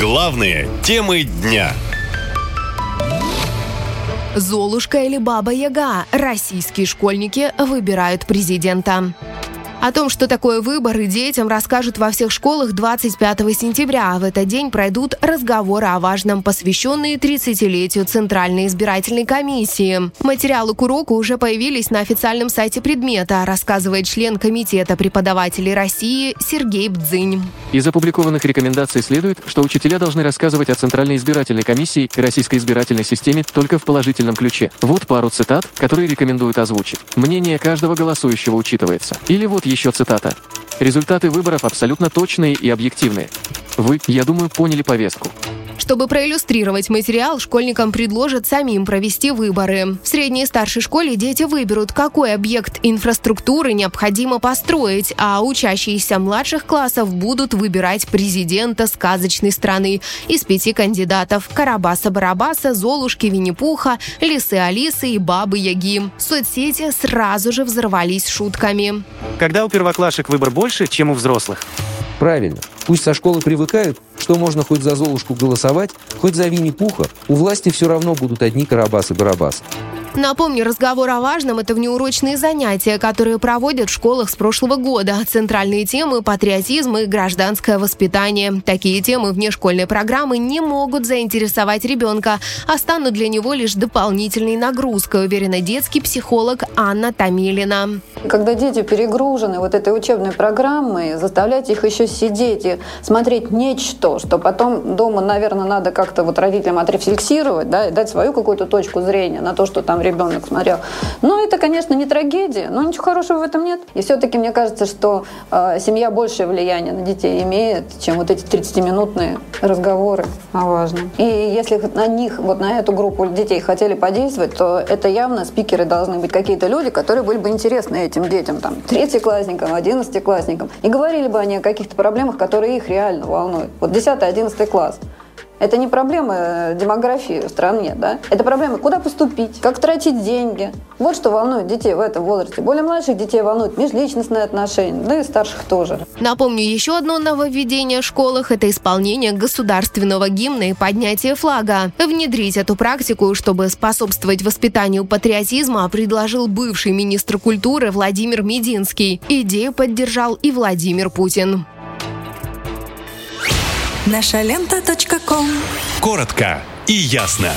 Главные темы дня. Золушка или Баба Яга? Российские школьники выбирают президента. О том, что такое выборы, детям расскажут во всех школах 25 сентября. В этот день пройдут разговоры о важном, посвященные 30-летию Центральной избирательной комиссии. Материалы к уроку уже появились на официальном сайте предмета, рассказывает член Комитета преподавателей России Сергей Бдзынь. Из опубликованных рекомендаций следует, что учителя должны рассказывать о Центральной избирательной комиссии и российской избирательной системе только в положительном ключе. Вот пару цитат, которые рекомендуют озвучить. Мнение каждого голосующего учитывается. Или вот еще цитата. Результаты выборов абсолютно точные и объективные. Вы, я думаю, поняли повестку. Чтобы проиллюстрировать материал, школьникам предложат самим провести выборы. В средней и старшей школе дети выберут, какой объект инфраструктуры необходимо построить, а учащиеся младших классов будут выбирать президента сказочной страны из пяти кандидатов – Карабаса-Барабаса, Золушки, Винни-Пуха, Лисы-Алисы и Бабы-Яги. Соцсети сразу же взорвались шутками. Когда у первоклашек выбор больше, чем у взрослых? Правильно. Пусть со школы привыкают, что можно хоть за Золушку голосовать, хоть за Винни-Пуха. У власти все равно будут одни Карабасы-Барабасы. Напомню, разговор о важном – это внеурочные занятия, которые проводят в школах с прошлого года. Центральные темы – патриотизм и гражданское воспитание. Такие темы внешкольной программы не могут заинтересовать ребенка, а станут для него лишь дополнительной нагрузкой, уверена детский психолог Анна Тамилина. Когда дети перегружены вот этой учебной программой, заставлять их еще сидеть и смотреть нечто, что потом дома, наверное, надо как-то вот родителям отрефлексировать, да, и дать свою какую-то точку зрения на то, что там ребенок смотрел. Но это, конечно, не трагедия, но ничего хорошего в этом нет. И все-таки мне кажется, что э, семья большее влияние на детей имеет, чем вот эти 30-минутные разговоры о важном. И если на них, вот на эту группу детей хотели подействовать, то это явно спикеры должны быть какие-то люди, которые были бы интересны этим детям, там, третьеклассникам, одиннадцатиклассникам, и говорили бы они о каких-то проблемах, которые их реально волнуют. Вот 10-11 класс. Это не проблема э, демографии в стране, да? Это проблема, куда поступить, как тратить деньги. Вот что волнует детей в этом возрасте. Более младших детей волнует межличностные отношения, да и старших тоже. Напомню, еще одно нововведение в школах – это исполнение государственного гимна и поднятие флага. Внедрить эту практику, чтобы способствовать воспитанию патриотизма, предложил бывший министр культуры Владимир Мединский. Идею поддержал и Владимир Путин. Наша лента. Коротко и ясно.